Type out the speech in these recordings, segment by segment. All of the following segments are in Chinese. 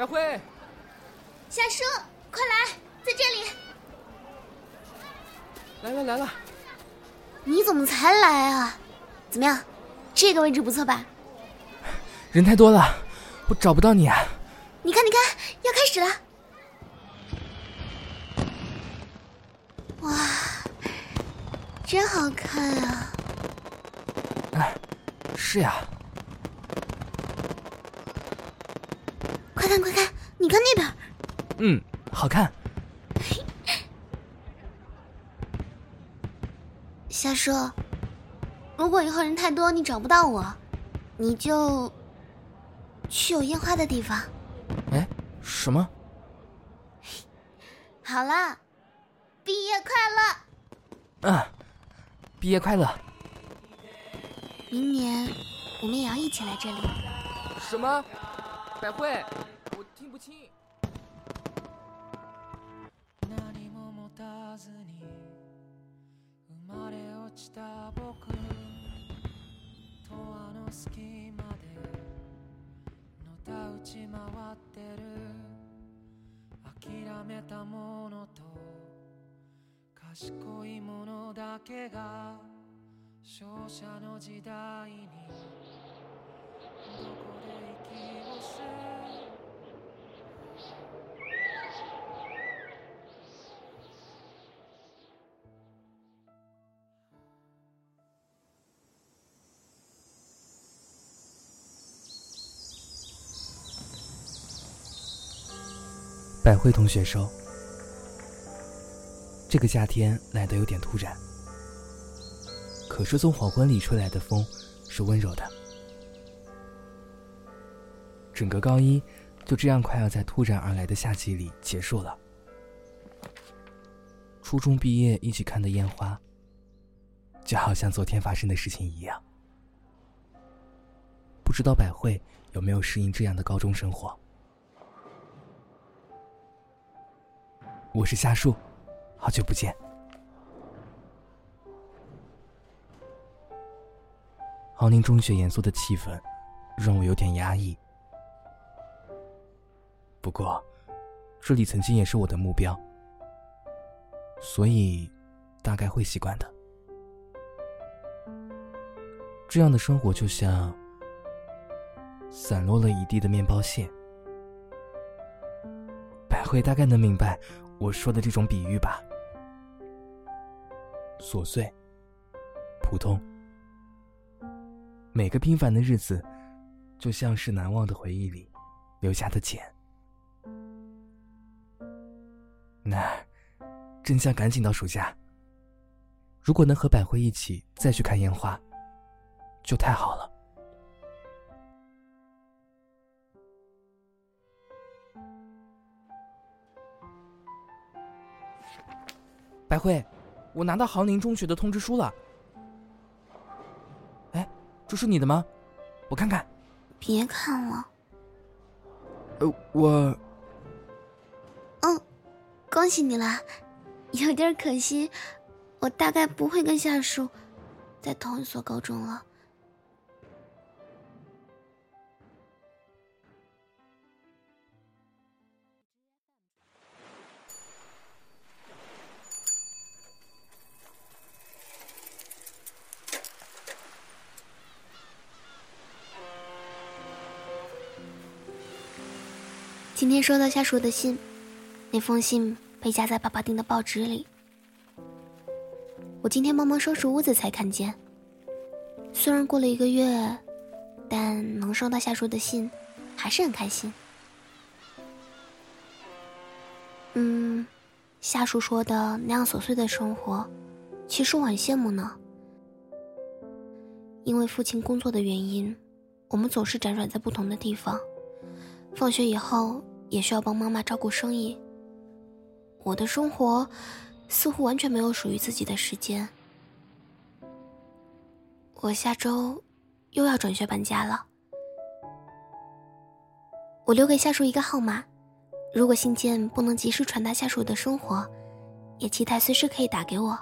百惠，夏叔，快来，在这里。来了来了。你怎么才来啊？怎么样，这个位置不错吧？人太多了，我找不到你啊。你看，你看，要开始了。哇，真好看啊！哎，是呀。快看，快看，你看那边。嗯，好看。夏叔，如果以后人太多，你找不到我，你就去有烟花的地方。哎，什么？好了，毕业快乐。嗯，毕业快乐。明年我们也要一起来这里。什么？百惠，我听不清。した僕とあの隙間でのたうち回ってる諦めたものと賢いものだけが勝者の時代に百惠同学说：“这个夏天来的有点突然，可是从黄昏里吹来的风是温柔的。整个高一就这样快要在突然而来的夏季里结束了。初中毕业一起看的烟花，就好像昨天发生的事情一样。不知道百惠有没有适应这样的高中生活？”我是夏树，好久不见。浩宁中学严肃的气氛让我有点压抑。不过，这里曾经也是我的目标，所以大概会习惯的。这样的生活就像散落了一地的面包屑，百惠大概能明白。我说的这种比喻吧，琐碎、普通，每个平凡的日子，就像是难忘的回忆里留下的茧。那，真想赶紧到暑假。如果能和百惠一起再去看烟花，就太好了。白慧，我拿到杭宁中学的通知书了。哎，这是你的吗？我看看。别看了。呃，我……嗯，恭喜你了。有点可惜，我大概不会跟夏树在同一所高中了。今天收到夏叔的信，那封信被夹在爸爸订的报纸里。我今天忙忙收拾屋子才看见。虽然过了一个月，但能收到夏叔的信，还是很开心。嗯，夏叔说的那样琐碎的生活，其实我很羡慕呢。因为父亲工作的原因，我们总是辗转在不同的地方。放学以后。也需要帮妈妈照顾生意。我的生活似乎完全没有属于自己的时间。我下周又要转学搬家了。我留给下属一个号码，如果信件不能及时传达下属的生活，也期待随时可以打给我。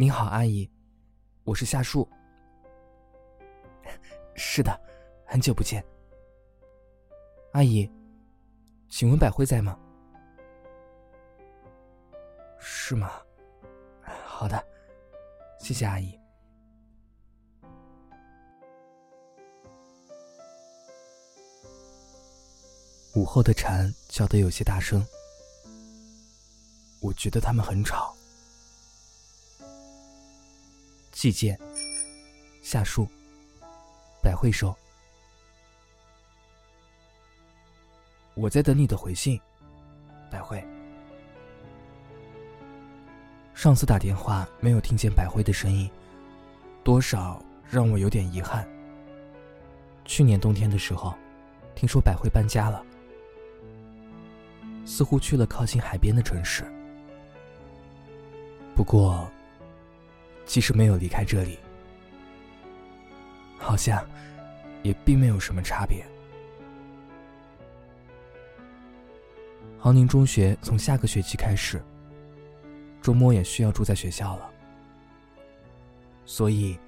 您好，阿姨，我是夏树。是的，很久不见。阿姨，请问百惠在吗？是吗？好的，谢谢阿姨。午后的蝉叫得有些大声，我觉得它们很吵。季见，夏树，百惠收。我在等你的回信，百惠。上次打电话没有听见百惠的声音，多少让我有点遗憾。去年冬天的时候，听说百惠搬家了。似乎去了靠近海边的城市。不过，即使没有离开这里，好像也并没有什么差别。杭宁中学从下个学期开始，周末也需要住在学校了，所以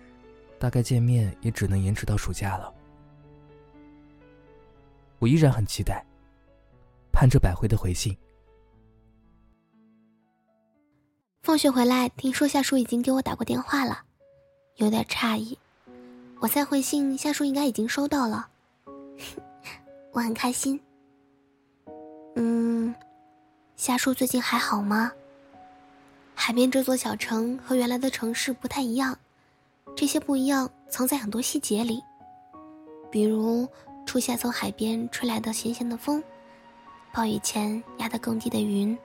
大概见面也只能延迟到暑假了。我依然很期待。盼着百惠的回信。放学回来，听说夏叔已经给我打过电话了，有点诧异。我再回信，夏叔应该已经收到了，我很开心。嗯，夏叔最近还好吗？海边这座小城和原来的城市不太一样，这些不一样藏在很多细节里，比如初夏从海边吹来的咸咸的风。暴雨前压得更低的云，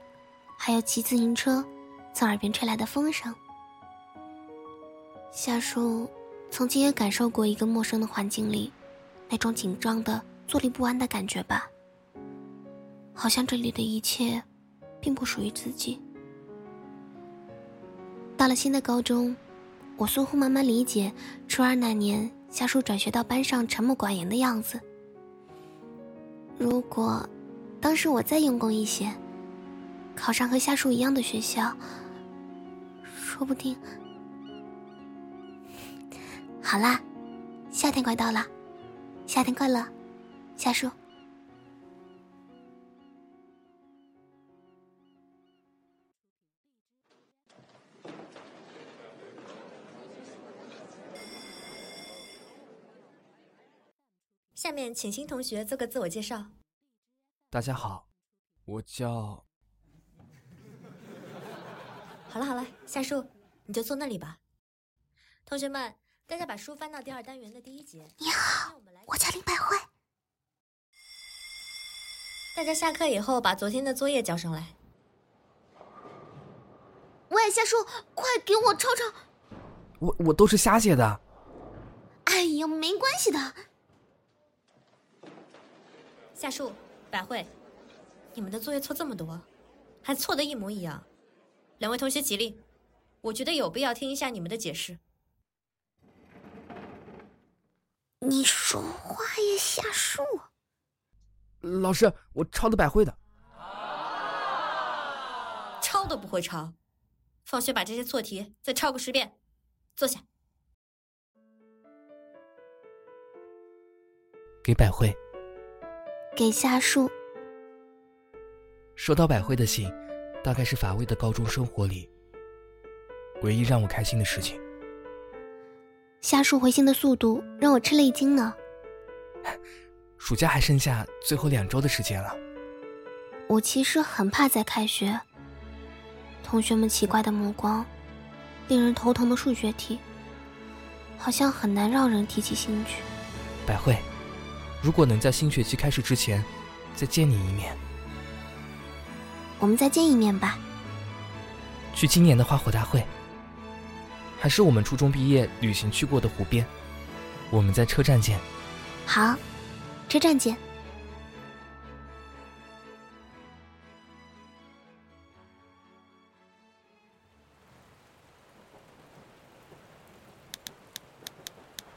还有骑自行车从耳边吹来的风声。夏树曾经也感受过一个陌生的环境里那种紧张的坐立不安的感觉吧。好像这里的一切并不属于自己。到了新的高中，我似乎慢慢理解初二那年夏树转学到班上沉默寡言的样子。如果。当时我再用功一些，考上和夏树一样的学校，说不定。好啦，夏天快到了，夏天快乐，夏树。下面请新同学做个自我介绍。大家好，我叫。好了好了，夏树，你就坐那里吧。同学们，大家把书翻到第二单元的第一节。你好，我叫林百惠。大家下课以后把昨天的作业交上来。喂，夏树，快给我抄抄。我我都是瞎写的。哎呀，没关系的。夏树。百惠，你们的作业错这么多，还错的一模一样。两位同学起立，我觉得有必要听一下你们的解释。你说话也瞎说。老师，我抄的百惠的。抄都不会抄，放学把这些错题再抄个十遍。坐下。给百惠。给夏树。收到百惠的信，大概是乏味的高中生活里唯一让我开心的事情。夏树回信的速度让我吃了一惊呢。暑假还剩下最后两周的时间了。我其实很怕再开学，同学们奇怪的目光，令人头疼的数学题，好像很难让人提起兴趣。百惠。如果能在新学期开始之前再见你一面，我们再见一面吧。去今年的花火大会，还是我们初中毕业旅行去过的湖边。我们在车站见。好，车站见。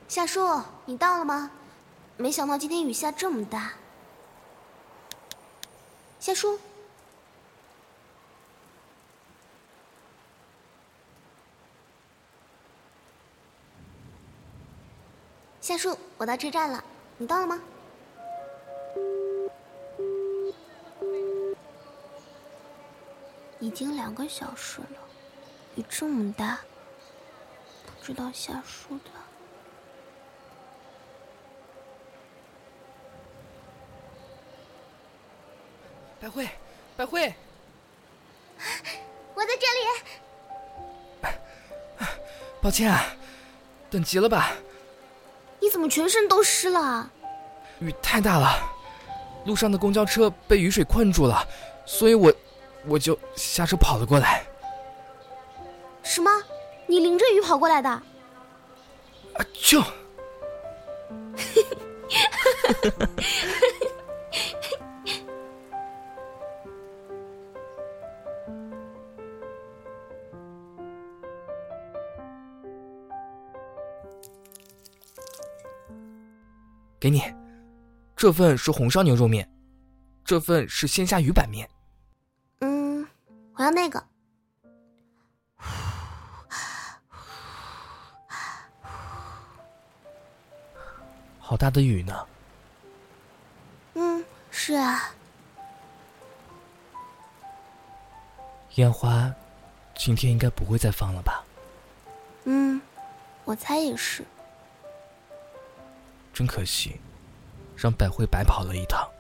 夏树，你到了吗？没想到今天雨下这么大，夏叔，夏树，我到车站了，你到了吗？已经两个小时了，雨这么大，不知道夏树的。百惠，百惠，我在这里。抱歉啊，等急了吧？你怎么全身都湿了？雨太大了，路上的公交车被雨水困住了，所以我我就下车跑了过来。什么？你淋着雨跑过来的？啊，就。给你，这份是红烧牛肉面，这份是鲜虾鱼板面。嗯，我要那个。好大的雨呢。嗯，是啊。烟花，今天应该不会再放了吧？嗯，我猜也是。真可惜，让百惠白跑了一趟。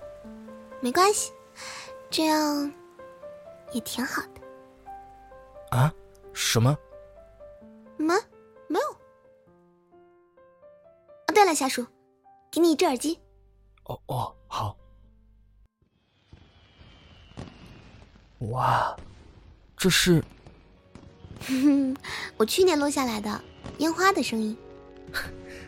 没关系，这样也挺好的。啊？什么？没，没有。哦，对了，夏叔，给你一只耳机。哦哦，好。哇，这是？哼哼，我去年录下来的烟花的声音。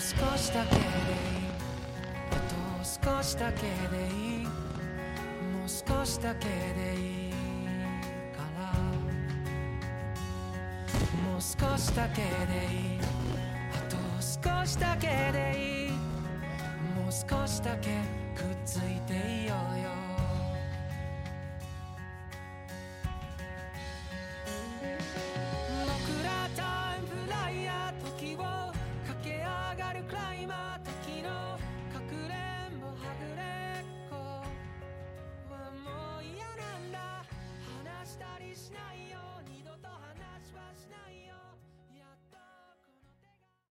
少しだけでいい。あと少しだけでいい。もう少しだけでいい。からもう少しだけでいい。あと少しだけでいい。もう少しだけ。